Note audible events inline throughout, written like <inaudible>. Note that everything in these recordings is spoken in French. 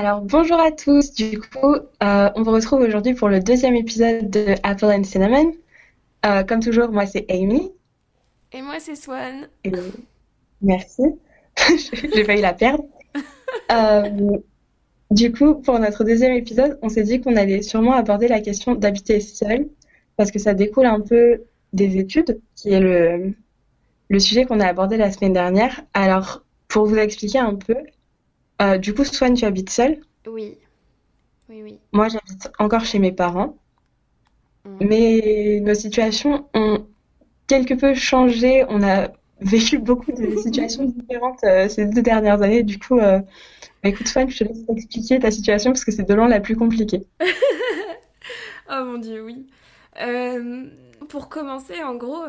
Alors bonjour à tous, du coup euh, on vous retrouve aujourd'hui pour le deuxième épisode de Apple and Cinnamon. Euh, comme toujours, moi c'est Amy. Et moi c'est Swan. Merci, <laughs> j'ai failli la perdre. <laughs> Euh, du coup, pour notre deuxième épisode, on s'est dit qu'on allait sûrement aborder la question d'habiter seul, parce que ça découle un peu des études, qui est le, le sujet qu'on a abordé la semaine dernière. Alors, pour vous expliquer un peu, euh, du coup, Swan, tu habites seule? Oui. Oui, oui. Moi, j'habite encore chez mes parents. Mm. Mais nos situations ont quelque peu changé. On a vécu beaucoup de <laughs> situations différentes euh, ces deux dernières années. Du coup, euh, bah, écoute, Swan, je te laisse expliquer ta situation parce que c'est de loin la plus compliquée. <laughs> oh mon dieu, oui. Pour commencer, en gros,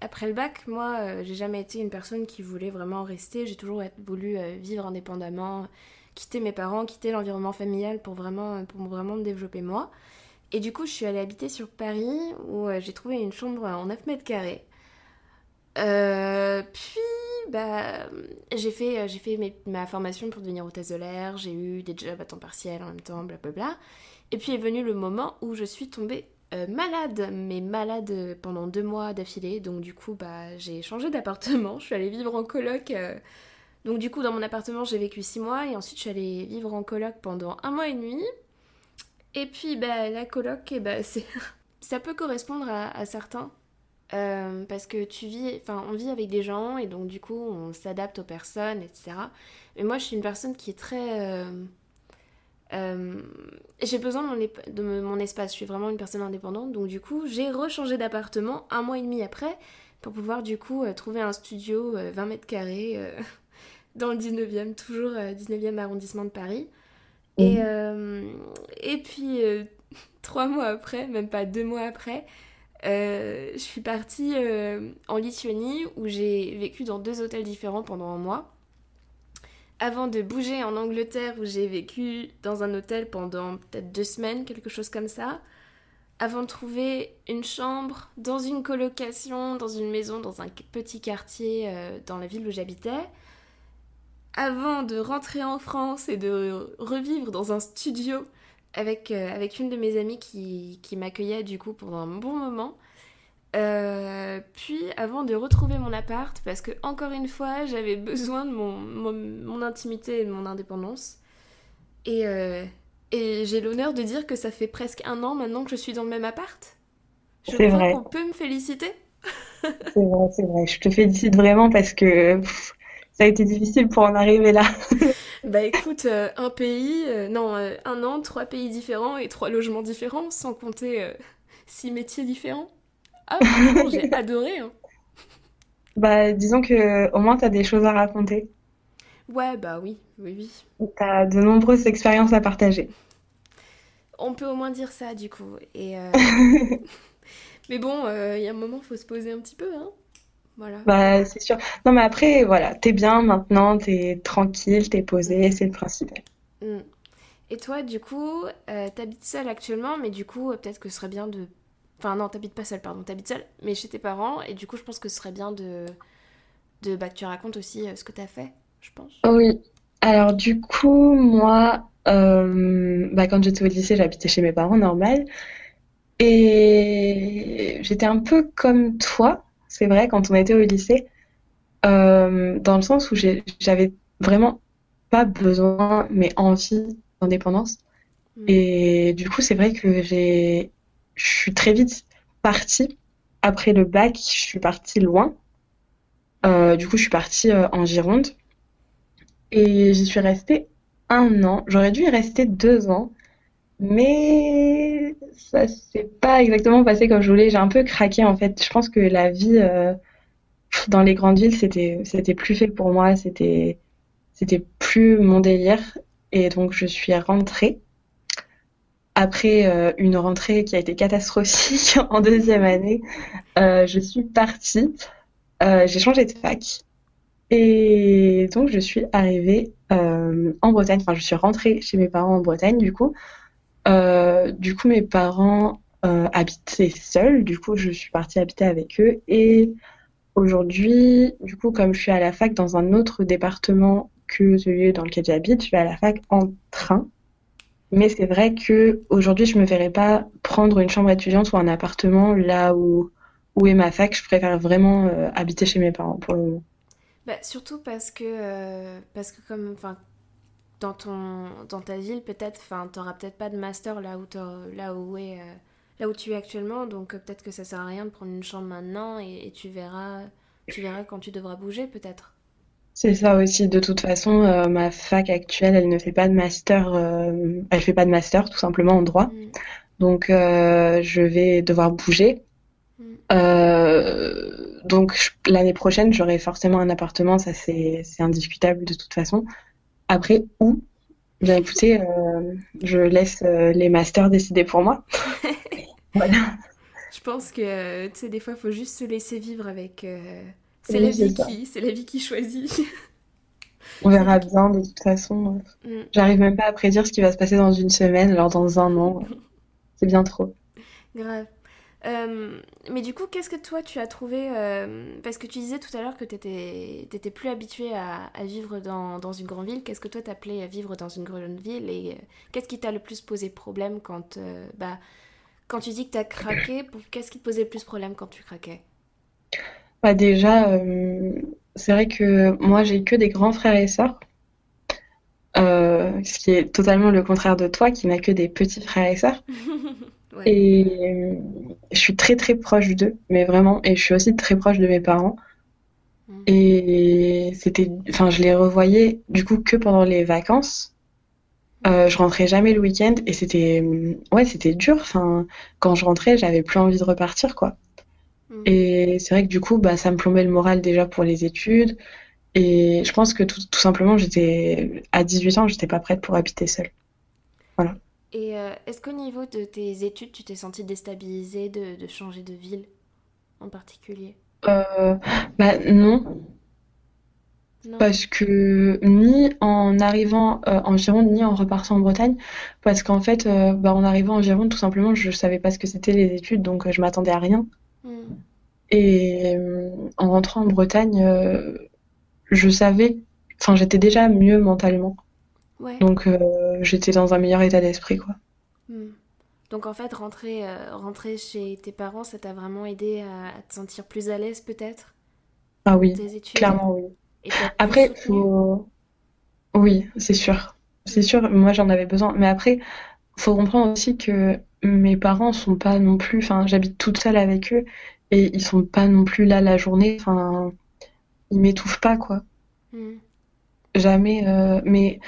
après le bac, moi, j'ai jamais été une personne qui voulait vraiment rester. J'ai toujours voulu vivre indépendamment, quitter mes parents, quitter l'environnement familial pour vraiment, pour vraiment me développer moi. Et du coup, je suis allée habiter sur Paris où j'ai trouvé une chambre en 9 mètres carrés. puis, bah, j'ai fait, j'ai fait ma formation pour devenir hôtesse de l'air, j'ai eu des jobs à temps partiel en même temps, blablabla. Et puis est venu le moment où je suis tombée euh, malade, mais malade pendant deux mois d'affilée. Donc du coup, bah, j'ai changé d'appartement. <laughs> Je suis allée vivre en coloc. Euh. Donc du coup, dans mon appartement, j'ai vécu six mois. Et ensuite, je suis allée vivre en coloc pendant un mois et demi. Et puis, bah, la coloc, eh bah, c'est... <laughs> ça peut correspondre à, certains. Euh, parce que tu vis, enfin, on vit avec des gens et donc du coup, on s'adapte aux personnes, etc. Mais moi, je suis une personne qui est très euh, j'ai besoin de mon, espace, je suis vraiment une personne indépendante, donc du coup j'ai rechangé d'appartement un mois et demi après pour pouvoir du coup euh, trouver un studio 20 euh, mètres carrés <laughs> dans le 19e, toujours 19e arrondissement de Paris. Et, mhm. et puis <laughs> trois mois après, même pas deux mois après, je suis partie en Lituanie où j'ai vécu dans deux hôtels différents pendant un mois avant de bouger en Angleterre où j'ai vécu dans un hôtel pendant peut-être deux semaines, quelque chose comme ça, avant de trouver une chambre dans une colocation, dans une maison, dans un petit quartier euh, dans la ville où j'habitais, avant de rentrer en France et de revivre dans un studio avec, euh, une de mes amies qui m'accueillait du coup pendant un bon moment, euh, puis avant de retrouver mon appart, parce que encore une fois, j'avais <laughs> besoin de mon, mon, intimité et de mon indépendance. Et, euh, et j'ai l'honneur de dire que ça fait presque un an maintenant que je suis dans le même appart. Je crois qu'on peut me féliciter. c'est vrai, c'est vrai. Je te félicite vraiment parce que ça a été difficile pour en arriver là. <laughs> bah écoute, euh, un pays, non, un an, trois pays différents et trois logements différents, sans compter six métiers différents. Ah, j'ai <laughs> adoré. Hein. Bah, disons que au moins, tu as des choses à raconter. Ouais, bah oui, oui, oui. Tu as de nombreuses expériences à partager. On peut au moins dire ça, du coup. Et euh, <laughs> mais bon, euh, il y a un moment, faut se poser un petit peu, hein. Voilà. Bah, c'est sûr. Non, mais après, voilà, t'es bien maintenant, t'es tranquille, t'es posé, c'est le principal. Mm. Et toi, du coup, euh, t'habites seule actuellement, mais du coup, peut-être que ce serait bien de Enfin, non, t'habites pas seule, pardon, t'habites seule, mais chez tes parents. Et du coup, je pense que ce serait bien de, de bah, que tu racontes aussi euh, ce que t'as fait, je pense. Oui. Alors, du coup, moi, euh, bah, quand j'étais au lycée, j'habitais chez mes parents, normal. Et j'étais un peu comme toi, c'est vrai, quand on était au lycée, euh, dans le sens où j'avais vraiment pas besoin, mais envie d'indépendance. Hmm. Et du coup, c'est vrai que j'ai je suis très vite partie. Après le bac, je suis partie loin. Euh, du coup, je suis partie euh, en Gironde. Et j'y suis restée un an. J'aurais dû y rester deux ans. Mais ça s'est pas exactement passé comme je voulais. J'ai un peu craqué en fait. Je pense que la vie euh, dans les grandes villes, c'était plus fait pour moi. C'était plus mon délire. Et donc je suis rentrée après euh, une rentrée qui a été catastrophique <laughs> en deuxième année, euh, je suis partie. Euh, j'ai changé de fac. Et donc, je suis arrivée en Bretagne. Enfin, je suis rentrée chez mes parents en Bretagne, du coup. du coup, mes parents habitaient seuls. Du coup, je suis partie habiter avec eux. Et aujourd'hui, du coup, comme je suis à la fac dans un autre département que celui dans lequel j'habite. Je vais à la fac en train. Mais c'est vrai que aujourd'hui, je me verrais pas prendre une chambre étudiante ou un appartement là où, où est ma fac. Je préfère vraiment euh, habiter chez mes parents pour le moment. Bah, surtout parce que, euh, parce que comme, dans, ton, dans ta ville, peut-être, enfin, t'auras peut-être pas de master là où, là où, est, euh, là où tu es actuellement, donc peut-être que ça sert à rien de prendre une chambre maintenant et, et tu verras, tu verras quand tu devras bouger, peut-être. C'est ça aussi. De toute façon, euh, ma fac actuelle, elle ne fait pas de master. Euh, elle fait pas de master, tout simplement en droit. Mm. Donc, euh, je vais devoir bouger. Mm. donc, l'année prochaine, j'aurai forcément un appartement. Ça, c'est indiscutable de toute façon. Après, où? Bien écoutez, je laisse les masters décider pour moi. <laughs> voilà. Je pense que, tu sais, des fois, il faut juste se laisser vivre avec c'est la vie qui, c'est la vie qui choisit. On verra bien de toute façon. Mm. J'arrive même pas à prédire ce qui va se passer dans une semaine, alors dans un an. <laughs> c'est bien trop. Grave. Euh, mais du coup, qu'est-ce que toi tu as trouvé euh, Parce que tu disais tout à l'heure que tu étais plus habitué à, vivre dans, dans, une grande ville. Qu'est-ce que toi t'appelais à vivre dans une grande ville Et euh, qu'est-ce qui t'a le plus posé problème quand, bah, quand tu dis que tu as craqué Qu'est-ce qui te posait le plus problème quand tu craquais? Bah déjà, euh, c'est vrai que moi j'ai que des grands frères et sœurs, euh, ce qui est totalement le contraire de toi qui n'as que des petits frères et sœurs. <laughs> Et je suis très très proche d'eux, mais vraiment, et je suis aussi très proche de mes parents. Mm. Et c'était, enfin, je les revoyais du coup que pendant les vacances. Euh, je rentrais jamais le week-end et c'était, ouais, c'était dur. Enfin, quand je rentrais, j'avais plus envie de repartir, quoi. Mm. Et c'est vrai que du coup, bah, ça me plombait le moral déjà pour les études. Et je pense que tout, tout simplement, j'étais à 18 ans, j'étais pas prête pour habiter seule. Voilà. Et euh, est-ce qu'au niveau de tes études, tu t'es sentie déstabilisée de, de, changer de ville en particulier? Euh, Bah non. Parce que ni en arrivant euh, en Gironde, ni en repartant en Bretagne, parce qu'en fait, bah, en arrivant en Gironde, tout simplement, je savais pas ce que c'était les études, donc je m'attendais à rien. Mm. Et euh, en rentrant en Bretagne, euh, je savais, enfin j'étais déjà mieux mentalement. Donc euh, j'étais dans un meilleur état d'esprit, quoi. Mm. Donc en fait, rentrer, rentrer chez tes parents, ça t'a vraiment aidé à, te sentir plus à l'aise peut-être? Ah oui, clairement oui. après, oui, c'est sûr. C'est sûr, moi j'en avais besoin. Mais après, faut comprendre aussi que mes parents sont pas non plus, enfin, j'habite toute seule avec eux et ils sont pas non plus là la journée, enfin, ils m'étouffent pas, quoi. Hmm. Jamais, euh, mais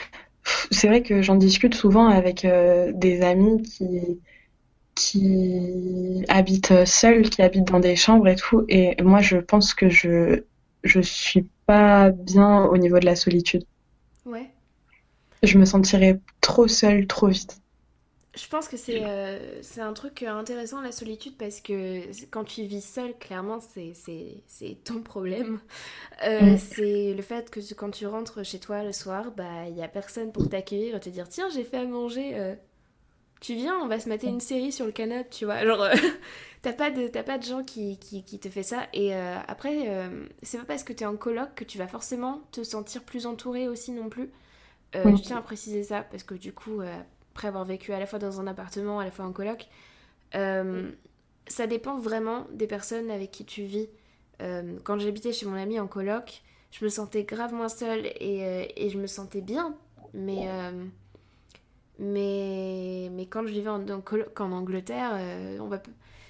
c'est vrai que j'en discute souvent avec euh, des amis qui, qui habitent seuls, qui habitent dans des chambres et tout, et moi je pense que je, je suis pas bien au niveau de la solitude. Ouais. Je me sentirais trop seule trop vite. Je pense que c'est euh, un truc intéressant la solitude parce que quand tu vis seul, clairement, c'est ton problème. Euh, mm. C'est le fait que quand tu rentres chez toi le soir, bah il y a personne pour t'accueillir et te dire tiens j'ai fait à manger, euh, tu viens, on va se mater une série sur le canapé, tu vois. Genre <laughs> t'as pas de pas de gens qui, qui, qui te fait ça et après c'est pas parce que t'es en coloc que tu vas forcément te sentir plus entouré aussi non plus. Je tiens à préciser ça parce que du coup après avoir vécu à la fois dans un appartement, à la fois en coloc, euh, ça dépend vraiment des personnes avec qui tu vis. Euh, quand j'habitais chez mon ami en coloc, je me sentais grave moins seule et, euh, et je me sentais bien. Mais, mais, mais quand je vivais en, coloc en Angleterre, on va,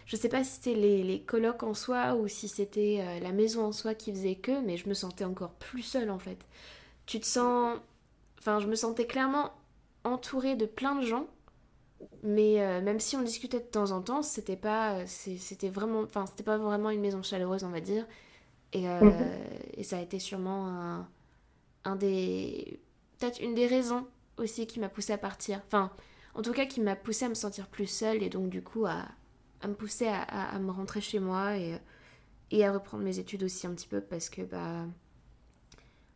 je sais pas si c'était les, les colocs en soi ou si c'était la maison en soi qui faisait que, mais je me sentais encore plus seule en fait. Tu te sens. Enfin, je me sentais clairement entouré de plein de gens. Mais euh, même si on discutait de temps en temps, c'était pas, euh, c'était vraiment, enfin, c'était pas vraiment une maison chaleureuse, on va dire. Et, euh, mhm. et ça a été sûrement un, un des, peut-être une des raisons aussi qui m'a poussé à partir. Enfin, en tout cas, qui m'a poussé à me sentir plus seule et donc du coup à, à me pousser à, à, me rentrer chez moi et, et à reprendre mes études aussi un petit peu parce que bah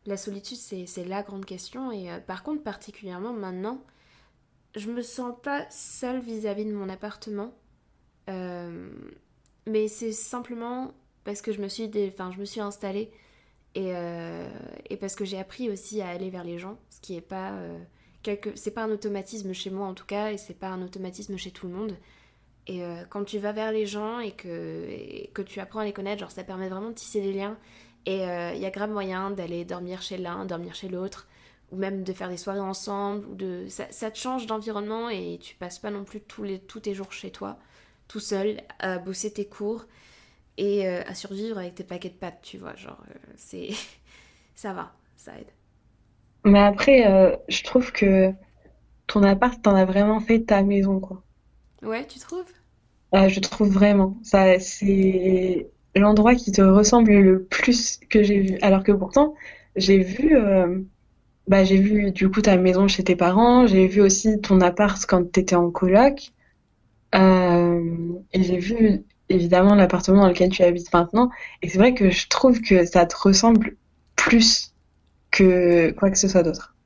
la solitude, c'est la grande question. Et euh, par contre, particulièrement maintenant, je me sens pas seule vis-à-vis de mon appartement. Euh, mais c'est simplement parce que je me suis, je me suis installée Et, et parce que j'ai appris aussi à aller vers les gens, ce qui est pas quelque... c'est pas un automatisme chez moi en tout cas, et c'est pas un automatisme chez tout le monde. Et quand tu vas vers les gens et que, que tu apprends à les connaître, genre ça permet vraiment de tisser des liens. Et il y a grave moyen d'aller dormir chez l'un, dormir chez l'autre, ou même de faire des soirées ensemble, ou de ça, ça te change d'environnement et tu passes pas non plus tous, les, tous tes jours chez toi, tout seul, à bosser tes cours et euh, à survivre avec tes paquets de pâtes, tu vois, genre euh, c'est <laughs> ça va, ça aide. Mais après, euh, je trouve que ton appart, t'en as vraiment fait ta maison, quoi. Ouais, tu trouves? je trouve vraiment. Ça, c'est l'endroit qui te ressemble le plus que j'ai vu. Alors que pourtant, j'ai vu bah, j'ai vu du coup ta maison chez tes parents, j'ai vu aussi ton appart quand tu étais en coloc, euh, et j'ai vu évidemment l'appartement dans lequel tu habites maintenant. Et c'est vrai que je trouve que ça te ressemble plus que quoi que ce soit d'autre.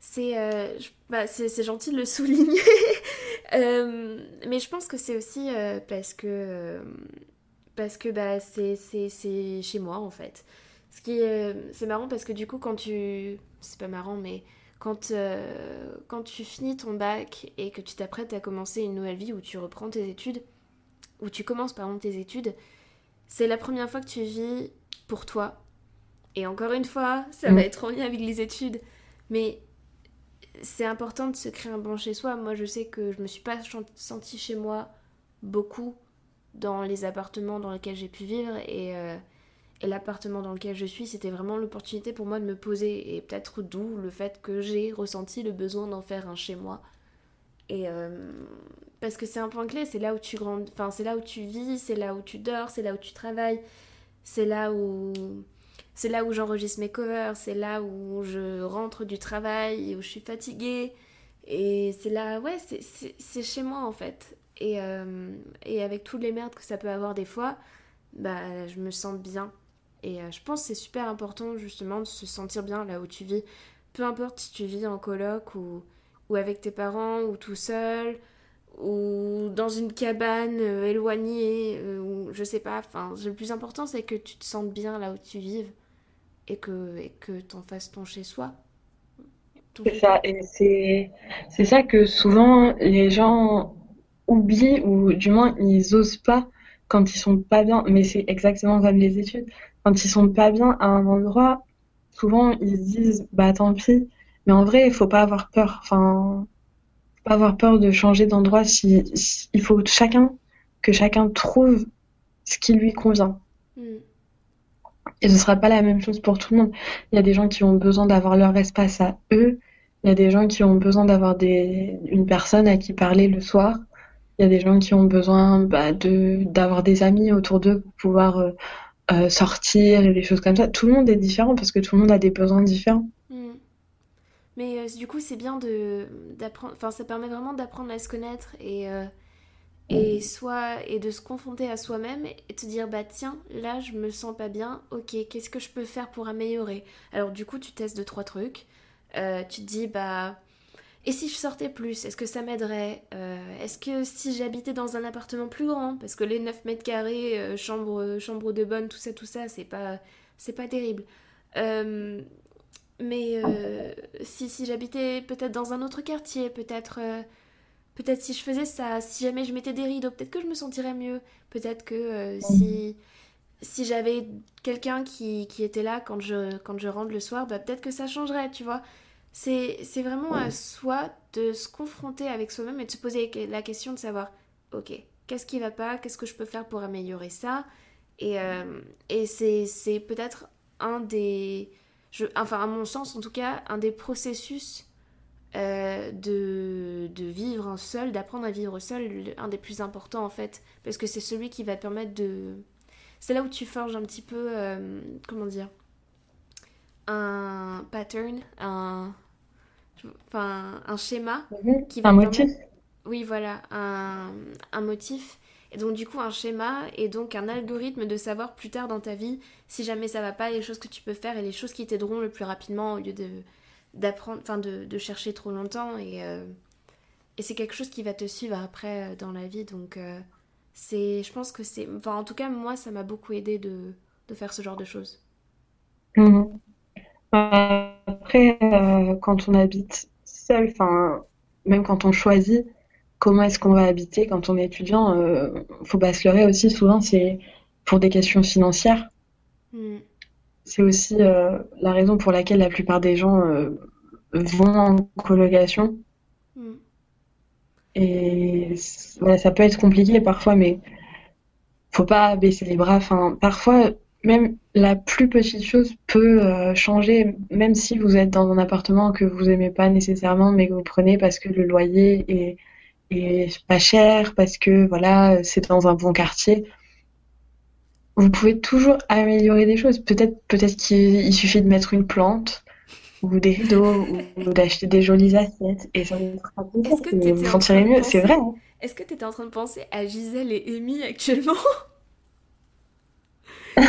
C'est euh, bah, gentil de le souligner, <laughs> euh, mais je pense que c'est aussi parce que parce que bah, c'est chez moi en fait. Ce qui c'est marrant parce que du coup quand tu c'est pas marrant, mais quand, euh, quand tu finis ton bac et que tu t'apprêtes à commencer une nouvelle vie où tu reprends tes études, où tu commences par exemple tes études, c'est la première fois que tu vis pour toi. Et encore une fois, ça va mm. être en lien avec les études, mais c'est important de se créer un bon chez soi. Moi, je sais que je me suis pas sentie chez moi beaucoup dans les appartements dans lesquels j'ai pu vivre et euh, et l'appartement dans lequel je suis, c'était vraiment l'opportunité pour moi de me poser. Et peut-être d'où le fait que j'ai ressenti le besoin d'en faire un chez moi. Et euh, parce que c'est un point clé, c'est là où tu grandis, enfin c'est là où tu vis, c'est là où tu dors, c'est là où tu travailles, c'est là où c'est là où j'enregistre mes covers, c'est là où je rentre du travail, où je suis fatiguée. Et c'est là, ouais, c'est chez moi en fait. Et, euh, et avec toutes les merdes que ça peut avoir des fois, bah je me sens bien et euh, je pense que c'est super important justement de se sentir bien là où tu vis. Peu importe si tu vis en coloc ou, ou avec tes parents ou tout seul ou dans une cabane euh, éloignée ou je sais pas. Enfin, le plus important c'est que tu te sentes bien là où tu vives et que et que t'en fasses ton chez soi. C'est ça, et c'est ça que souvent les gens oublient ou du moins ils osent pas quand ils sont pas bien. Mais c'est exactement comme les études quand ils sont pas bien à un endroit, souvent ils se disent bah tant pis. Mais en vrai, il faut pas avoir peur. Enfin, faut pas avoir peur de changer d'endroit. Si, il faut chacun que chacun trouve ce qui lui convient. Mm. Et ce sera pas la même chose pour tout le monde. Il y a des gens qui ont besoin d'avoir leur espace à eux. Il y a des gens qui ont besoin d'avoir des... une personne à qui parler le soir. Il y a des gens qui ont besoin bah, de d'avoir des amis autour d'eux pour pouvoir euh, euh, sortir et des choses comme ça. Tout le monde est différent parce que tout le monde a des besoins différents. Mm. Mais euh, du coup, c'est bien de d'apprendre. Enfin, ça permet vraiment d'apprendre à se connaître et et soit et de se confronter à soi-même et te dire bah tiens là je me sens pas bien. Ok, qu'est-ce que je peux faire pour améliorer? Alors du coup, tu testes deux trois trucs. tu te dis bah et si je sortais plus, est-ce que ça m'aiderait euh, Est-ce que si j'habitais dans un appartement plus grand, parce que les 9 mètres carrés, euh, chambre, chambre de bonne, tout ça, tout ça, c'est pas, c'est pas terrible. Euh, mais si, si j'habitais peut-être dans un autre quartier, peut-être peut-être si je faisais ça, si jamais je mettais des rideaux, peut-être que je me sentirais mieux. Peut-être que si, si j'avais quelqu'un qui, qui, était là quand je, quand je rentre le soir, bah, peut-être que ça changerait, tu vois. C'est vraiment à soi de se confronter avec soi-même et de se poser la question de savoir, ok, qu'est-ce qui va pas, qu'est-ce que je peux faire pour améliorer ça? Et, euh, et c'est peut-être un des, je, enfin à mon sens en tout cas, un des processus euh, de, de, vivre seul, d'apprendre à vivre seul, un des plus importants en fait, parce que c'est celui qui va te permettre de... C'est là où tu forges un petit peu, euh, comment dire, un pattern, un, enfin, un schéma mhm. qui va un motif. Oui, voilà, un, un, motif. Et donc, du coup, un schéma et donc un algorithme de savoir plus tard dans ta vie si jamais ça va pas, les choses que tu peux faire et les choses qui t'aideront le plus rapidement au lieu de d'apprendre, enfin de, de, chercher trop longtemps. Et, euh, et c'est quelque chose qui va te suivre après euh, dans la vie. Donc, euh, c'est, je pense que c'est. Enfin, en tout cas, moi, ça m'a beaucoup aidé de, de faire ce genre de choses. Mhm. Après, euh, quand on habite seul, enfin, même quand on choisit comment est-ce qu'on va habiter quand on est étudiant, euh, faut pas se leurrer aussi. Souvent, c'est pour des questions financières. Mm. C'est aussi euh, la raison pour laquelle la plupart des gens euh, vont en colocation. Mm. Et voilà, ça peut être compliqué parfois, mais faut pas baisser les bras. Enfin, parfois, même la plus petite chose peut euh, changer, même si vous êtes dans un appartement que vous aimez pas nécessairement, mais que vous prenez parce que le loyer est, est pas cher, parce que voilà, c'est dans un bon quartier. Vous pouvez toujours améliorer des choses. Peut-être, peut-être qu'il il suffit de mettre une plante ou des rideaux ou d'acheter des jolies assiettes et ça vous fera plaisir vous vous sentirez mieux. C'est vrai, hein. Est-ce que tu étais en train de penser à Gisèle et Amy actuellement?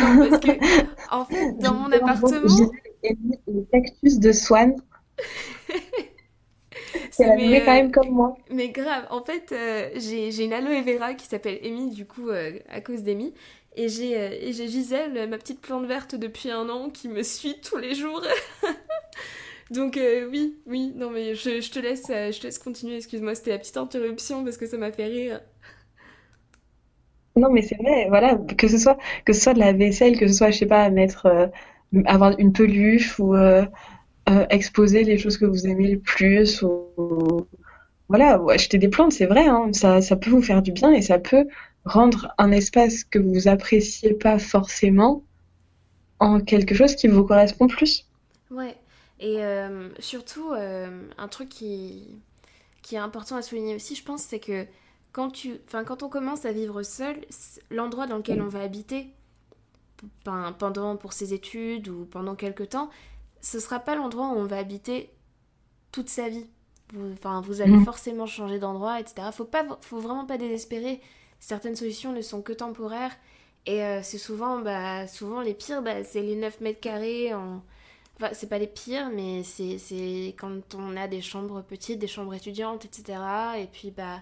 <laughs> Parce que, <laughs> en fait, dans mon appartement, Gisèle et Amy, le cactus de Swan, <laughs> c'est la nourrir quand euh, même comme moi. Mais grave, en fait, euh, j'ai j'ai une aloe vera qui s'appelle Amy, du coup, euh, à cause d'Amy. Et j'ai euh, et j'ai Gisèle, ma petite plante verte depuis un an, qui me suit tous les jours. Donc oui, oui, non mais je, je te laisse, je te laisse continuer, excuse-moi, c'était la petite interruption parce que ça m'a fait rire. Non, mais c'est vrai, voilà, que ce soit, de la vaisselle, que ce soit, je sais pas, mettre, euh, avoir une peluche ou euh, euh, exposer les choses que vous aimez le plus ou, voilà, acheter des plantes, c'est vrai, hein, ça, peut vous faire du bien et ça peut rendre un espace que vous appréciez pas forcément en quelque chose qui vous correspond plus. Ouais, et surtout, un truc qui, qui est important à souligner aussi, je pense, c'est que quand tu, enfin, quand on commence à vivre seul, l'endroit dans lequel on va habiter, pen- pendant pour ses études ou pendant quelques temps, ce sera pas l'endroit où on va habiter toute sa vie. Vous, enfin, vous allez Mhm. forcément changer d'endroit, etc. Faut pas, faut vraiment pas désespérer. Certaines solutions ne sont que temporaires. Et euh, c'est souvent, bah, souvent les pires, bah, c'est les 9 mètres carrés. En... Enfin, c'est pas les pires, mais c'est c'est quand on a des chambres petites, des chambres étudiantes, etc. Et puis, bah,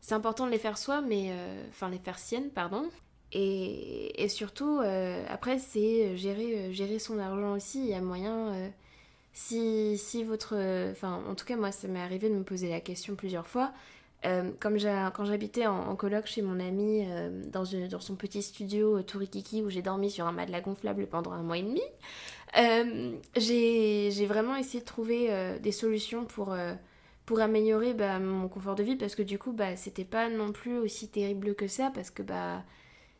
c'est important de les faire soi, mais euh, enfin les faire siennes, pardon. Et, surtout, euh, après, c'est gérer, euh, gérer son argent aussi. Il y a moyen, si, si votre... Enfin, en tout cas, moi, ça m'est arrivé de me poser la question plusieurs fois. Comme quand j'habitais en, en coloc chez mon ami dans, son petit studio euh, tout rikiki où j'ai dormi sur un matelas gonflable pendant un mois et demi, j'ai vraiment essayé de trouver des solutions pour, pour améliorer bah, mon confort de vie parce que du coup, bah, c'était pas non plus aussi terrible que ça parce que bah,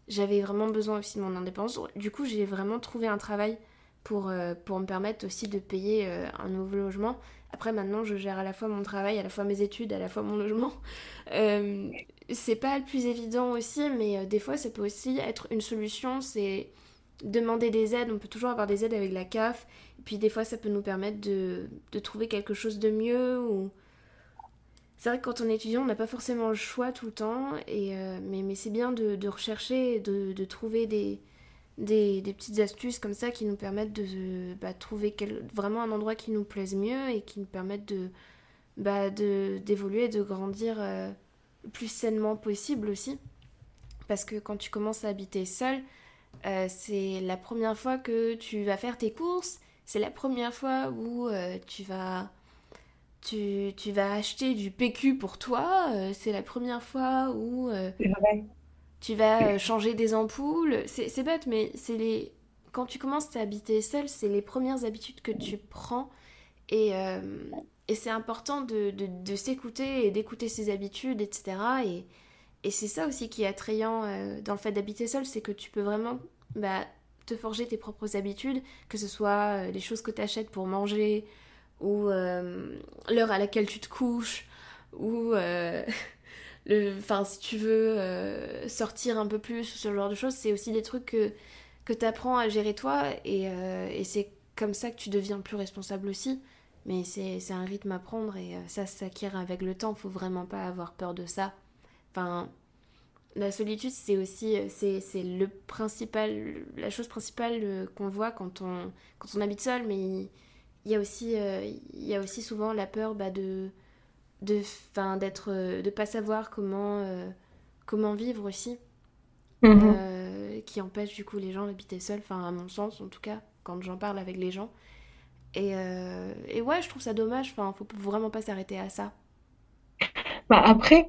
j'avais vraiment besoin aussi de mon indépendance. Du coup, j'ai vraiment trouvé un travail pour, euh, pour me permettre aussi de payer euh, un nouveau logement. Après, maintenant, je gère à la fois mon travail, à la fois mes études, à la fois mon <laughs> logement. Euh, c'est pas le plus évident aussi, mais des fois, ça peut aussi être une solution. C'est demander des aides. On peut toujours avoir des aides avec la CAF. Puis, des fois, ça peut nous permettre de, de trouver quelque chose de mieux. C'est vrai que quand on est étudiant, on n'a pas forcément le choix tout le temps. Et, euh, mais c'est bien de, rechercher, de, trouver des, petites astuces comme ça qui nous permettent de bah, trouver vraiment un endroit qui nous plaise mieux et qui nous permettent de, bah, d'évoluer, de grandir euh, le plus sainement possible aussi. Parce que quand tu commences à habiter seul, euh, c'est la première fois que tu vas faire tes courses, c'est la première fois où euh, tu vas... Tu, tu vas acheter du PQ pour toi, euh, c'est la première fois où euh, tu vas euh, changer des ampoules. C'est bête, mais c'est les... quand tu commences à habiter seul, c'est les premières habitudes que tu prends. Et, et c'est important de, de, de s'écouter et d'écouter ses habitudes, etc. Et, et c'est ça aussi qui est attrayant dans le fait d'habiter seul, c'est que tu peux vraiment bah, te forger tes propres habitudes, que ce soit les choses que tu achètes pour manger, ou euh, l'heure à laquelle tu te couches, ou euh, <laughs> enfin, si tu veux euh, sortir un peu plus, ce genre de choses, c'est aussi des trucs que, que tu apprends à gérer toi, et, c'est comme ça que tu deviens plus responsable aussi. Mais c'est un rythme à prendre, et ça s'acquiert avec le temps, faut vraiment pas avoir peur de ça. Enfin, la solitude, c'est aussi c'est le principal, la chose principale qu'on voit quand on, quand on habite seul, mais il, y a aussi, euh, il y a aussi souvent la peur bah, de, de, enfin, d'être, euh, de pas savoir comment, euh, comment vivre aussi, Mhm. euh, qui empêche du coup les gens d'habiter seuls, enfin à mon sens en tout cas. quand j'en parle avec les gens. Et, et, ouais, je trouve ça dommage. Enfin, faut vraiment pas s'arrêter à ça. Bah après,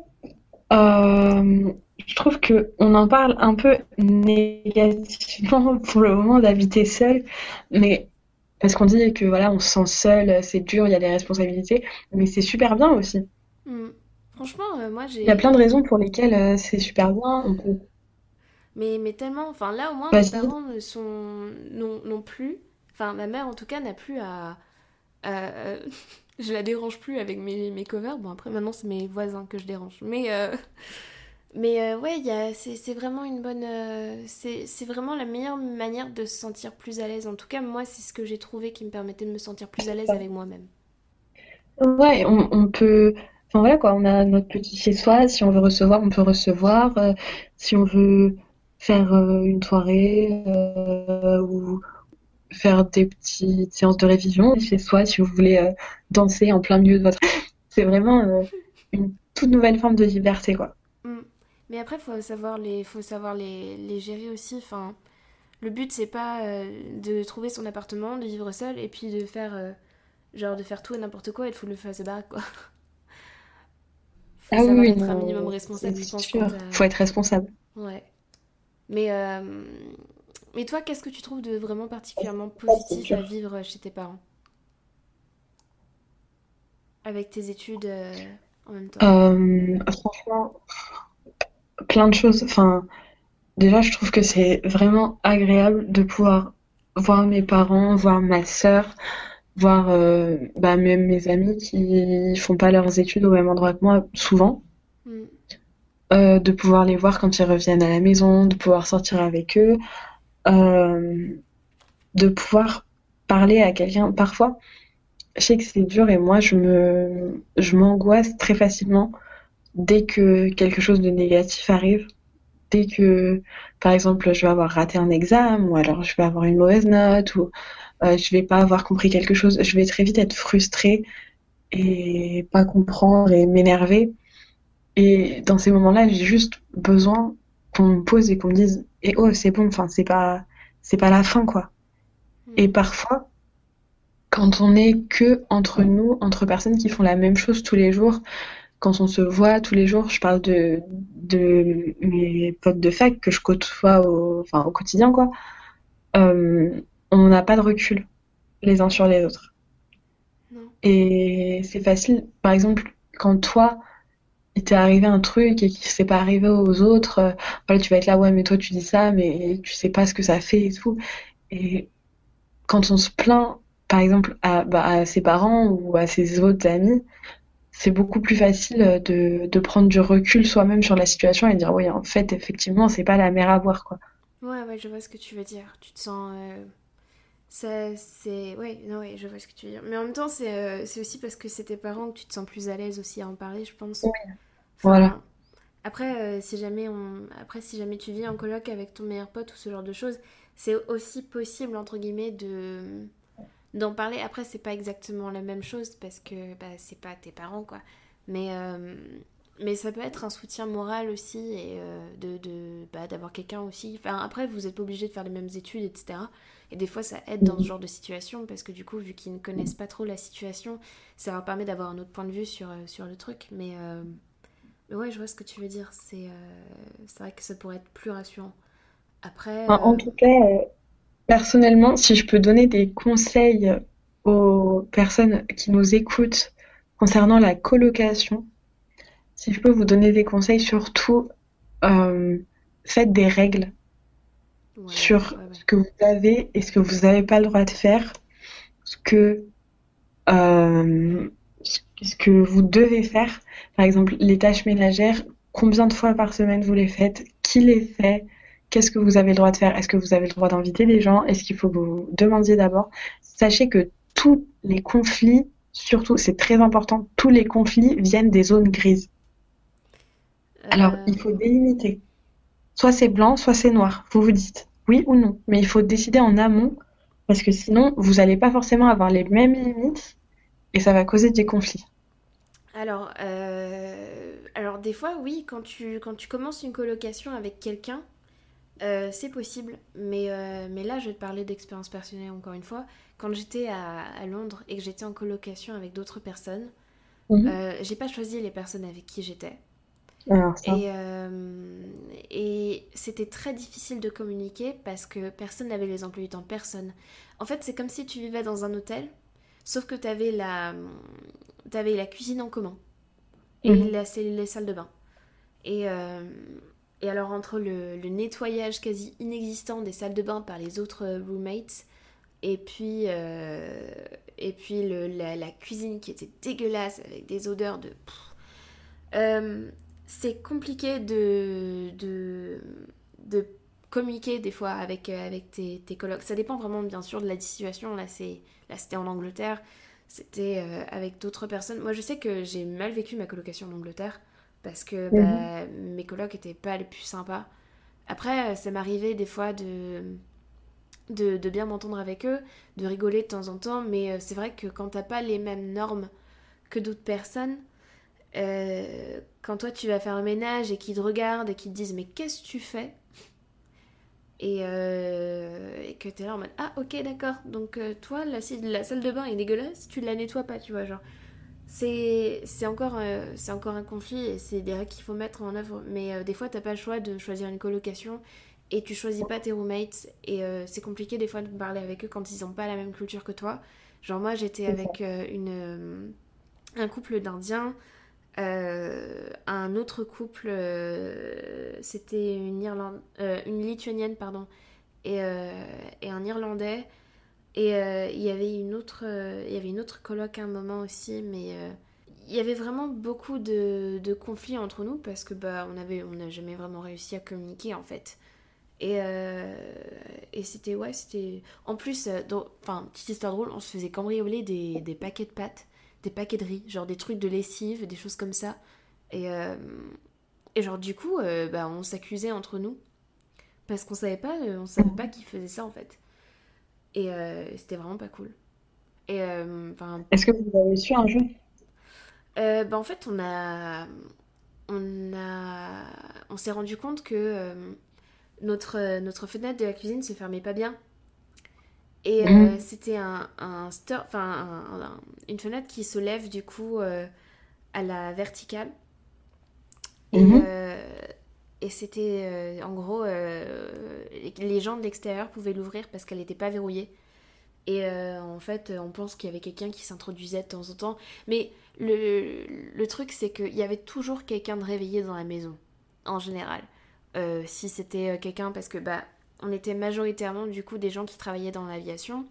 je trouve que on en parle un peu négativement <laughs> pour le moment d'habiter seul, mais parce qu'on dit que voilà, on se sent seul, c'est dur, il y a des responsabilités, mais c'est super bien aussi. Hmm. Franchement, euh, moi j'ai. Il y a plein de raisons pour lesquelles euh, c'est super bien. On peut... Mais, mais tellement, enfin là au moins mes parents ne sont non, non plus, enfin ma mère en tout cas n'a plus à, <laughs> je la dérange plus avec mes, mes covers. Bon après maintenant c'est mes voisins que je dérange, mais euh, mais euh, ouais, c'est vraiment une bonne. Euh, c'est vraiment la meilleure manière de se sentir plus à l'aise. En tout cas, moi, c'est ce que j'ai trouvé qui me permettait de me sentir plus à l'aise avec moi-même. Ouais, on, peut. Enfin voilà quoi, on a notre petit chez soi. Si on veut recevoir, on peut recevoir. Euh, si on veut faire une soirée ou faire des petites séances de révision chez soi, si vous voulez danser en plein milieu de votre. <laughs> C'est vraiment une toute nouvelle forme de liberté quoi. Mais après, il faut savoir les, faut savoir les, les gérer aussi. Enfin, le but, c'est pas euh, de trouver son appartement, de vivre seul et puis de faire, euh, genre, de faire tout et n'importe quoi et de foutre le feu à sa baraque, quoi. Faut ah savoir oui, être un minimum responsable, je pense. Faut être responsable. Ouais. Mais, euh, mais toi, qu'est-ce que tu trouves de vraiment particulièrement positif à vivre chez tes parents? Avec tes études en même temps Franchement, plein de choses. Enfin, déjà, je trouve que c'est vraiment agréable de pouvoir voir mes parents, voir ma sœur, voir euh, bah, même mes amis qui font pas leurs études au même endroit que moi souvent. Mm. Euh, de pouvoir les voir quand ils reviennent à la maison, de pouvoir sortir avec eux, euh, de pouvoir parler à quelqu'un. Parfois, je sais que c'est dur et moi, je me, je m'angoisse très facilement dès que quelque chose de négatif arrive, dès que, par exemple, je vais avoir raté un examen, ou alors je vais avoir une mauvaise note, ou euh, je vais pas avoir compris quelque chose, je vais très vite être frustrée et pas comprendre et m'énerver. Et dans ces moments-là, j'ai juste besoin qu'on me pose et qu'on me dise "Et eh oh, c'est bon, enfin c'est pas c'est pas la fin quoi." Et mm. parfois quand on est que entre nous, entre personnes qui font la même chose tous les jours, quand on se voit tous les jours, je parle de, de mes potes de fac que je côtoie au, enfin, au quotidien, quoi. Euh, on n'a pas de recul les uns sur les autres. Et c'est facile, par exemple, quand toi, il t'est arrivé un truc et qu'il s'est pas arrivé aux autres, euh, voilà, tu vas être là, ouais, mais toi tu dis ça, mais tu sais pas ce que ça fait et tout. Et quand on se plaint, par exemple, à, bah, à ses parents ou à ses autres amis, c'est beaucoup plus facile euh, de, de prendre du recul soi-même sur la situation et dire oui en fait effectivement c'est pas la mer à boire quoi. Ouais ouais je vois ce que tu veux dire. Tu te sens euh, ça c'est ouais non ouais je vois ce que tu veux dire. Mais en même temps c'est euh, aussi parce que c'est tes parents que tu te sens plus à l'aise aussi à en parler je pense. voilà. Après si jamais on après si jamais tu vis en coloc avec ton meilleur pote ou ce genre de choses c'est aussi possible entre guillemets de d'en parler. Après, c'est pas exactement la même chose parce que bah, c'est pas tes parents, quoi. Mais, euh, mais ça peut être un soutien moral aussi et euh, de, de bah, d'avoir quelqu'un aussi. Enfin, après, vous êtes pas obligé de faire les mêmes études, etc. Et des fois, ça aide dans ce genre de situation parce que du coup, vu qu'ils ne connaissent pas trop la situation, ça leur permet d'avoir un autre point de vue sur, euh, sur le truc. Mais, mais ouais, je vois ce que tu veux dire. C'est, c'est vrai que ça pourrait être plus rassurant. Après. En tout cas Personnellement, si je peux donner des conseils aux personnes qui nous écoutent concernant la colocation, si je peux vous donner des conseils, surtout euh, faites des règles sur ce que vous avez et ce que vous n'avez pas le droit de faire, ce que, euh, ce que vous devez faire. Par exemple, les tâches ménagères, combien de fois par semaine vous les faites, qui les fait, Qu'est-ce que vous avez le droit de faire? Est-ce que vous avez le droit d'inviter des gens? Est-ce qu'il faut que vous demandiez d'abord? Sachez que tous les conflits, surtout, c'est très important, tous les conflits viennent des zones grises. Alors, il faut délimiter. Soit c'est blanc, soit c'est noir. Vous vous dites oui ou non. Mais il faut décider en amont parce que sinon, vous n'allez pas forcément avoir les mêmes limites et ça va causer des conflits. Alors, euh, alors des fois, oui, quand tu, quand tu commences une colocation avec quelqu'un, Euh, c'est possible, mais, euh, mais là je vais te parler d'expérience personnelle encore une fois. Quand j'étais à, à Londres et que j'étais en colocation avec d'autres personnes, Mhm. euh, j'ai pas choisi les personnes avec qui j'étais. Et, euh, et c'était très difficile de communiquer parce que personne n'avait les emplois du temps, personne. En fait, c'est comme si tu vivais dans un hôtel, sauf que tu avais la, t'avais la cuisine en commun et la- c'est les salles de bain. Et, euh, et alors, entre le, nettoyage quasi inexistant des salles de bain par les autres euh, roommates, et puis, euh, et puis la, cuisine qui était dégueulasse avec des odeurs de. Euh, c'est compliqué de, de, communiquer des fois avec, avec tes, tes. Ça dépend vraiment bien sûr de la situation. Là, c'était en Angleterre, c'était avec d'autres personnes. Moi, je sais que j'ai mal vécu ma colocation en Angleterre parce que Mhm. bah, mes colocs étaient pas les plus sympas. Après, euh, ça m'arrivait des fois de, de, de bien m'entendre avec eux, de rigoler de temps en temps, mais euh, c'est vrai que quand t'as pas les mêmes normes que d'autres personnes, euh, quand toi tu vas faire un ménage et qu'ils te regardent et qu'ils te disent mais qu'est-ce que tu fais? Et, euh, et que t'es là en mode ah ok d'accord donc toi la salle de bain est dégueulasse tu la nettoies pas tu vois genre c'est encore euh, encore un conflit et c'est des règles qu'il faut mettre en œuvre. Mais euh, des fois t'as pas le choix de choisir une colocation et tu choisis pas tes roommates. Et euh, c'est compliqué des fois de parler avec eux quand ils ont pas la même culture que toi. Genre moi j'étais avec euh, une un couple d'indiens un autre couple, c'était une, Irlande, une Lituanienne, pardon, et, et un Irlandais. Et euh, il y avait une autre, euh, il y avait une autre coloc à un moment aussi, mais euh, il y avait vraiment beaucoup de, conflits entre nous parce que bah on avait, on n'a jamais vraiment réussi à communiquer en fait. Et, c'était ouais, c'était. En plus, enfin petite histoire drôle, on se faisait cambrioler des, paquets de pâtes des paquets de riz, genre des trucs de lessive, des choses comme ça. Et, et genre du coup, bah, on s'accusait entre nous parce qu'on savait pas, on savait pas qui faisait ça en fait. Et euh, c'était vraiment pas cool. Et euh, Est-ce que vous avez su un jour? euh, bah, en fait, on a, on a, on s'est rendu compte que euh, notre notre fenêtre de la cuisine se fermait pas bien. Et euh, Mhm. c'était un, un store, enfin un- un- une fenêtre qui se lève du coup euh, à la verticale. Et, Mhm. euh, et c'était euh, en gros, euh, les gens de l'extérieur pouvaient l'ouvrir parce qu'elle n'était pas verrouillée. Et euh, en fait, on pense qu'il y avait quelqu'un qui s'introduisait de temps en temps. Mais le, le truc, c'est qu'il y avait toujours quelqu'un de réveillé dans la maison, en général. Si c'était quelqu'un, parce que bah, on était majoritairement du coup des gens qui travaillaient dans l'aviation.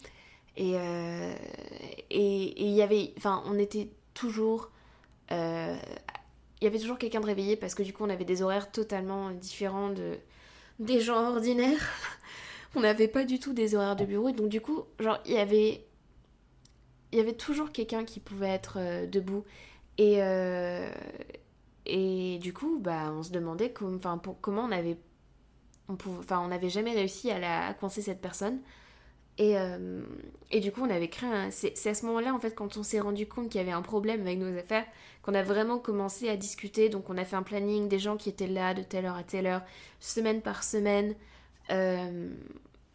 Et et et y avait, enfin, on était toujours, il y avait toujours quelqu'un de réveillé parce que du coup, on avait des horaires totalement différents de des gens ordinaires. <laughs> On n'avait pas du tout des horaires de bureau, donc du coup, genre, il y avait, il y avait toujours quelqu'un qui pouvait être euh, debout. Et, euh, et du coup, bah, on se demandait comment on avait, on pouvait, n'avait jamais réussi à coincer cette personne. Et, euh, et du coup, on avait créé un... C'est à ce moment-là, en fait, quand on s'est rendu compte qu'il y avait un problème avec nos affaires, qu'on a vraiment commencé à discuter. Donc, on a fait un planning des gens qui étaient là de telle heure à telle heure, semaine par semaine. Euh,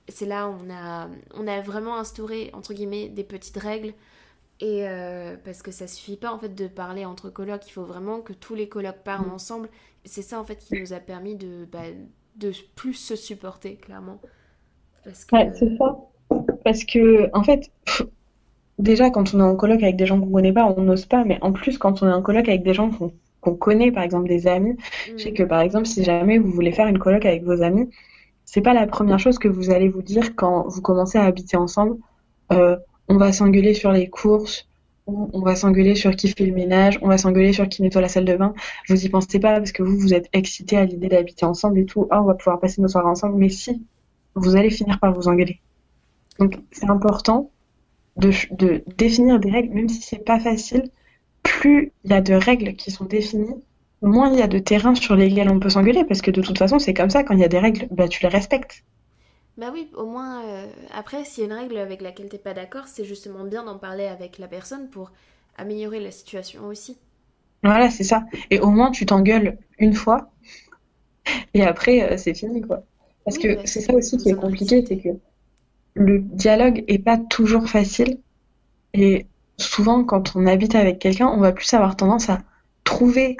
c'est là où on a, on a vraiment instauré, entre guillemets, des petites règles. Et euh, parce que ça suffit pas, en fait, de parler entre colocs. Il faut vraiment que tous les colocs parlent ensemble. C'est ça, en fait, qui nous a permis de, bah, de plus se supporter, clairement. Parce que... Ouais, c'est ça. Parce que, en fait, pff, déjà, quand on est en coloc avec des gens qu'on connaît pas, on n'ose pas. Mais en plus, quand on est en coloc avec des gens qu'on connaît, par exemple des amis, je sais que, par exemple, si jamais vous voulez faire une coloc avec vos amis, c'est pas la première chose que vous allez vous dire quand vous commencez à habiter ensemble. Euh, on va s'engueuler sur les courses, ou on va s'engueuler sur qui fait le ménage, on va s'engueuler sur qui nettoie la salle de bain. Vous y pensez pas parce que vous, vous êtes excité à l'idée d'habiter ensemble et tout. Ah, on va pouvoir passer nos soirées ensemble. Mais si, vous allez finir par vous engueuler. Donc, c'est important de, définir des règles, même si c'est pas facile. Plus il y a de règles qui sont définies, moins il y a de terrain sur lesquels on peut s'engueuler, parce que de toute façon, c'est comme ça, quand il y a des règles, bah, tu les respectes. Bah oui, au moins, euh, après, s'il y a une règle avec laquelle t'es pas d'accord, c'est justement bien d'en parler avec la personne pour améliorer la situation aussi. Voilà, c'est ça. Et au moins, tu t'engueules une fois, et après, euh, c'est fini, quoi. Parce que c'est ça aussi qui est compliqué, c'est que le dialogue est pas toujours facile. Et souvent, quand on habite avec quelqu'un, on va plus avoir tendance à trouver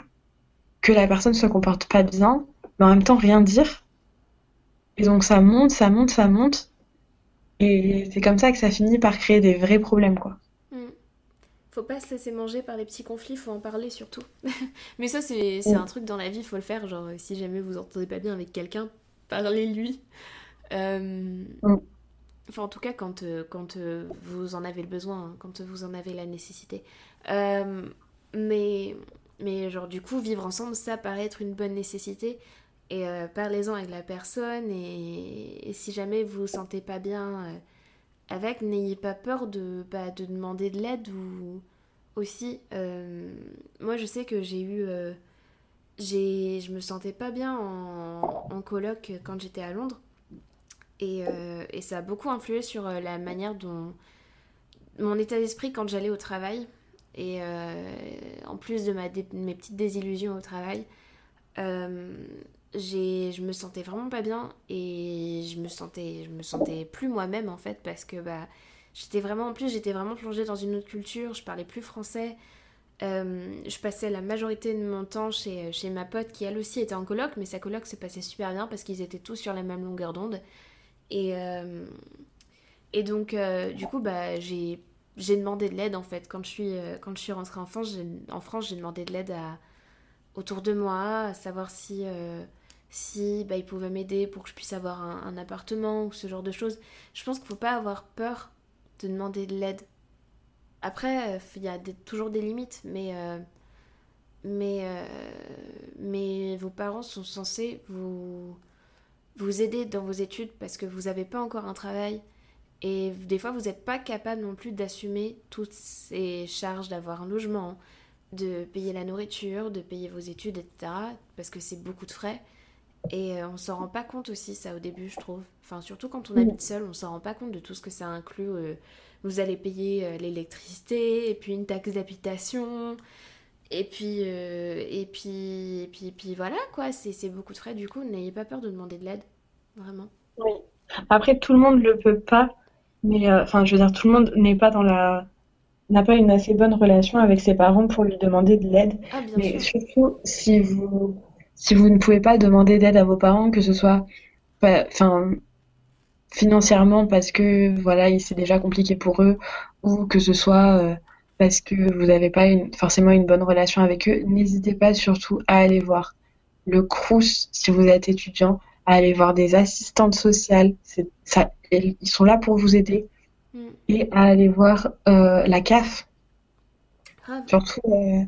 que la personne se comporte pas bien, mais en même temps rien dire. Et donc ça monte, ça monte, ça monte. Et c'est comme ça que ça finit par créer des vrais problèmes, quoi. Mm. Faut pas se laisser manger par les petits conflits, faut en parler surtout. <laughs> mais ça, c'est mm. un truc dans la vie, faut le faire. Genre, si jamais vous entendez pas bien avec quelqu'un, parlez-lui. Euh... Mm. Enfin, en tout cas, quand, euh, quand euh, vous en avez le besoin, hein, quand vous en avez la nécessité. Euh, mais, mais, genre, du coup, vivre ensemble, ça paraît être une bonne nécessité. Et parlez-en avec la personne. Et, si jamais vous vous sentez pas bien avec, n'ayez pas peur de, bah, de demander de l'aide ou aussi. moi, je sais que j'ai eu. j'ai je me sentais pas bien en, en coloc quand j'étais à Londres. Euh, et, ça a beaucoup influé sur euh, la manière dont mon état d'esprit quand j'allais au travail. Et euh, en plus de mes petites désillusions au travail, je me sentais vraiment pas bien et je me sentais, je me sentais plus moi-même en fait parce que bah, j'étais vraiment, en plus j'étais vraiment plongée dans une autre culture, je parlais plus français. je passais la majorité de mon temps chez, chez ma pote qui elle aussi était en coloc, mais sa coloc se passait super bien parce qu'ils étaient tous sur la même longueur d'onde. Et, euh, et donc, euh, du coup, bah, j'ai j'ai demandé de l'aide en fait. Quand je suis, euh, quand je suis rentrée en France, en France, j'ai demandé de l'aide à, autour de moi, à savoir si, si bah, ils pouvaient m'aider pour que je puisse avoir un, appartement ou ce genre de choses. Je pense qu'il ne faut pas avoir peur de demander de l'aide. Après, il y a toujours des limites, mais, mais, mais vos parents sont censés vous vous aider dans vos études parce que vous n'avez pas encore un travail et des fois vous n'êtes pas capable non plus d'assumer toutes ces charges d'avoir un logement, de payer la nourriture, de payer vos études, etc. parce que c'est beaucoup de frais. Et euh, on s'en rend pas compte aussi ça au début, je trouve. Enfin, surtout quand on habite seul, on s'en rend pas compte de tout ce que ça inclut. Euh, vous allez payer euh, l'électricité et puis une taxe d'habitation. Et puis, et puis, et puis, et puis voilà quoi, c'est beaucoup de frais. Du coup, n'ayez pas peur de demander de l'aide, vraiment. Oui. Après, tout le monde le peut pas, mais enfin, je veux dire, tout le monde n'est pas dans la n'a pas une assez bonne relation avec ses parents pour lui demander de l'aide. Ah, mais surtout, si vous si vous ne pouvez pas demander d'aide à vos parents, que ce soit enfin financièrement parce que voilà, c'est déjà compliqué pour eux, ou que ce soit euh, parce que vous n'avez pas une, forcément une bonne relation avec eux, n'hésitez pas surtout à aller voir le CRUS si vous êtes étudiant, à aller voir des assistantes sociales, ça, ils sont là pour vous aider, mm. et à aller voir euh, la CAF. Surtout, euh,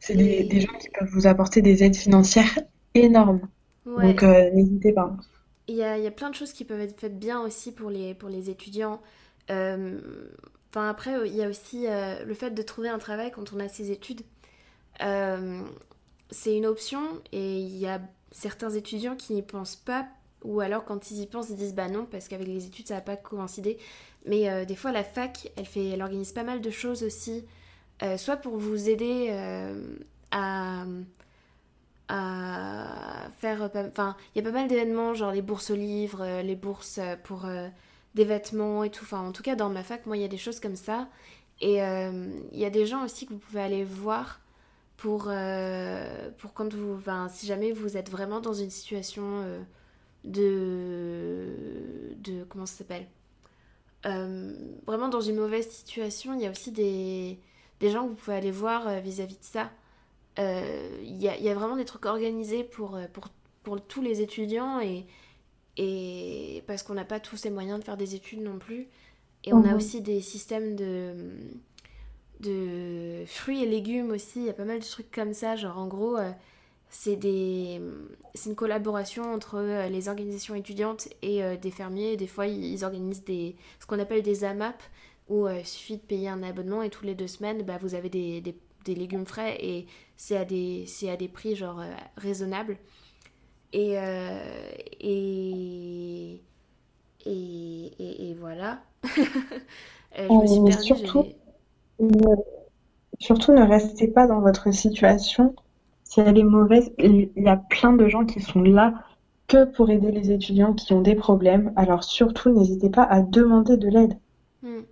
c'est des, gens qui peuvent vous apporter des aides financières énormes. Donc, euh, n'hésitez pas. Il y, a, il y, a, plein de choses qui peuvent être faites bien aussi pour les, pour les étudiants. Euh, enfin, après, il y a aussi le fait de trouver un travail quand on a ses études. c'est une option et il y a certains étudiants qui n'y pensent pas ou alors quand ils y pensent ils disent bah non parce qu'avec les études ça va pas coïncider mais des fois la fac elle fait elle organise pas mal de choses aussi euh, soit pour vous aider euh, à, faire... Enfin, il y a pas mal d'événements, genre les bourses aux livres, euh, les bourses pour des vêtements et tout. Enfin, en tout cas, dans ma fac, moi, il y a des choses comme ça. Et il y a des gens aussi que vous pouvez aller voir pour, pour quand vous... Enfin, si jamais vous êtes vraiment dans une situation de... de... Comment ça s'appelle? Vraiment dans une mauvaise situation, il y a aussi des des gens que vous pouvez aller voir euh, vis-à-vis de ça. Il euh, y, a, y, a, vraiment des trucs organisés pour, euh, pour, pour tous les étudiants et parce qu'on n'a pas tous les moyens de faire des études non plus. Et on a mhm. aussi des systèmes de, de fruits et légumes aussi. Il y a pas mal de trucs comme ça. Genre, en gros, c'est des c'est une collaboration entre les organisations étudiantes et des fermiers. Des fois, ils, organisent des, ce qu'on appelle des AMAP où euh, il suffit de payer un abonnement et tous les deux semaines, bah, vous avez des, des, des légumes frais et c'est à des, à des prix genre euh, raisonnables. Et, euh, et, et, et, voilà. <laughs> je me suis perdue, surtout, ne, surtout ne restez pas dans votre situation. Si elle est mauvaise, il y a plein de gens qui sont là que pour aider les étudiants qui ont des problèmes. Alors surtout, n'hésitez pas à demander de l'aide. Hmm.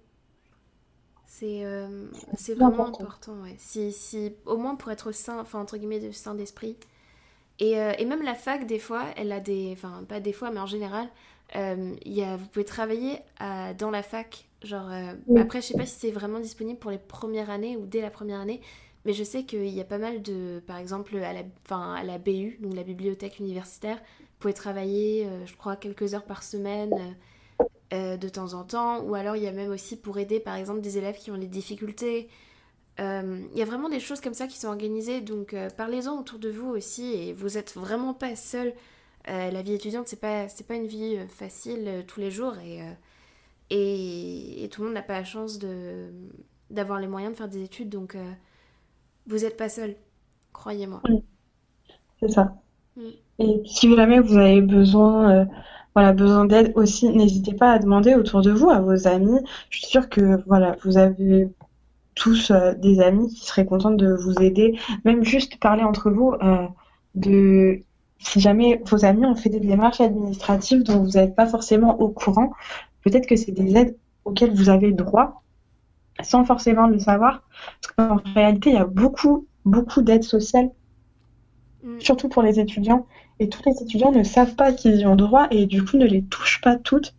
C'est euh, vraiment important, ouais. Si, si, au moins pour être sain, enfin entre guillemets, de sain d'esprit. Et, euh, et, même la fac, des fois, elle a des. Enfin, pas des fois, mais en général, euh, y a, vous pouvez travailler à, dans la fac. Genre, après, je sais pas si c'est vraiment disponible pour les premières années ou dès la première année, mais je sais qu'il y a pas mal de. Par exemple, à la, enfin, à la BU, donc la bibliothèque universitaire, vous pouvez travailler, je crois, quelques heures par semaine euh, de temps en temps, ou alors il y a même aussi pour aider par exemple des élèves qui ont des difficultés. Euh, il y a vraiment des choses comme ça qui sont organisées, donc euh, parlez-en autour de vous aussi, et vous êtes vraiment pas seul. la vie étudiante, c'est pas, c'est pas une vie facile tous les jours, et, et, tout le monde n'a pas la chance de, d'avoir les moyens de faire des études, donc vous n'êtes pas seul, croyez-moi. C'est ça. Mm. Et si jamais vous avez besoin voilà, besoin d'aide aussi, n'hésitez pas à demander autour de vous, à vos amis. Je suis sûre que voilà, vous avez tous euh, des amis qui seraient contents de vous aider, même juste parler entre vous euh, de si jamais vos amis ont fait des démarches administratives dont vous n'êtes pas forcément au courant, peut-être que c'est des aides auxquelles vous avez droit sans forcément le savoir. Parce qu'en réalité, il y a beaucoup, beaucoup d'aides sociales, mm. surtout pour les étudiants, et tous les étudiants ne savent pas qu'ils y ont droit et du coup ne les touchent pas toutes.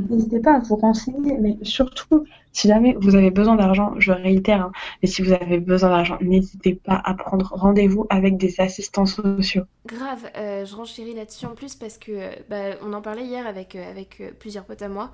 N'hésitez pas à vous renseigner, mais surtout, si jamais vous avez besoin d'argent, je réitère, hein, mais si vous avez besoin d'argent, n'hésitez pas à prendre rendez-vous avec des assistants sociaux. Grave, euh, je renchéris là-dessus en plus parce que bah, on en parlait hier avec, euh, avec euh, plusieurs potes à moi.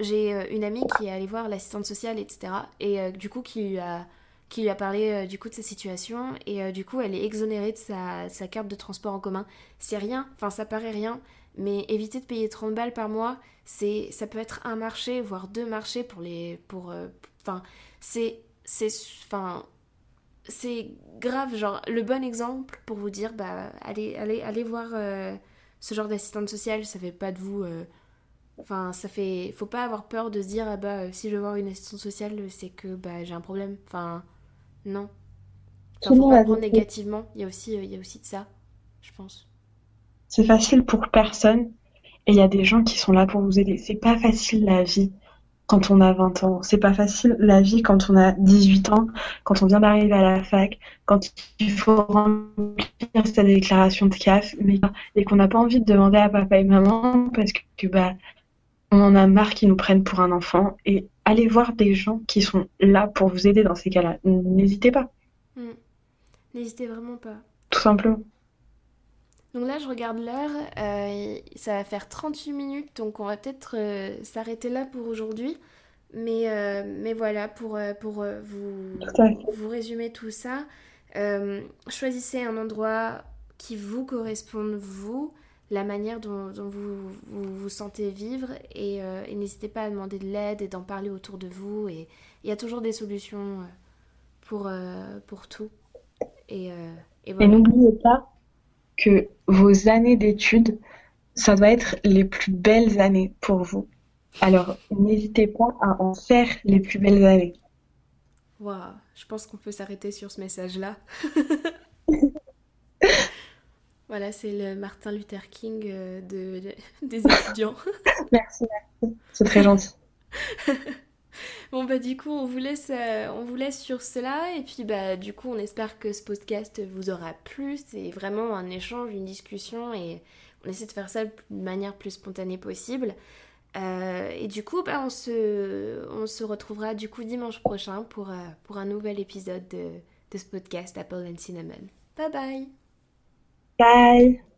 J'ai une amie qui est allée voir l'assistante sociale, etc. Et du coup, qui a qui lui a parlé euh, du coup de sa situation et euh, du coup elle est exonérée de sa, carte de transport en commun. C'est rien, enfin ça paraît rien, mais éviter de payer 30 balles par mois, c'est ça peut être un marché voire deux marchés pour les pour euh, enfin c'est c'est enfin c'est grave genre le bon exemple pour vous dire bah allez allez allez voir ce genre d'assistante sociale, ça fait pas de vous Enfin, ça fait. Faut pas avoir peur de se dire, ah bah, si je veux voir une assistante sociale, c'est que bah, j'ai un problème. Enfin, non. Enfin, faut pas prendre négativement. Il y, a aussi, euh, il y a aussi de ça, je pense. C'est facile pour personne. Et il y a des gens qui sont là pour vous aider. C'est pas facile la vie quand on a 20 ans. C'est pas facile la vie quand on a 18 ans, quand on vient d'arriver à la fac, quand il faut remplir sa déclaration de CAF, mais, et qu'on n'a pas envie de demander à papa et maman parce que bah on en a marre qu'ils nous prennent pour un enfant. Et allez voir des gens qui sont là pour vous aider dans ces cas-là. N'hésitez pas. Hmm. N'hésitez vraiment pas. Tout simplement. Donc là, je regarde l'heure. Euh, ça va faire 38 minutes, donc on va peut-être euh, s'arrêter là pour aujourd'hui. Mais, euh, mais voilà, pour, pour vous, vous résumer tout ça, choisissez un endroit qui vous corresponde, vous la manière dont, vous, vous, sentez vivre et, n'hésitez pas à demander de l'aide et d'en parler autour de vous et il y a toujours des solutions pour, pour tout. Et, et, n'oubliez pas que vos années d'études, ça doit être les plus belles années pour vous. Alors n'hésitez pas à en faire les plus belles années. Waouh, je pense qu'on peut s'arrêter sur ce message-là. <laughs> Voilà, c'est le Martin Luther King euh, de, <laughs> des étudiants. merci, merci. C'est très gentil. <laughs> <laughs> bon bah du coup on vous laisse euh, on vous laisse sur cela. Et puis bah du coup on espère que ce podcast vous aura plu. C'est vraiment un échange une discussion. Et on essaie de faire ça de manière plus spontanée possible. Euh, et du coup bah, on se on se retrouvera du coup dimanche prochain pour pour un nouvel épisode de, de ce podcast Apple and Cinnamon. Bye bye. Bye.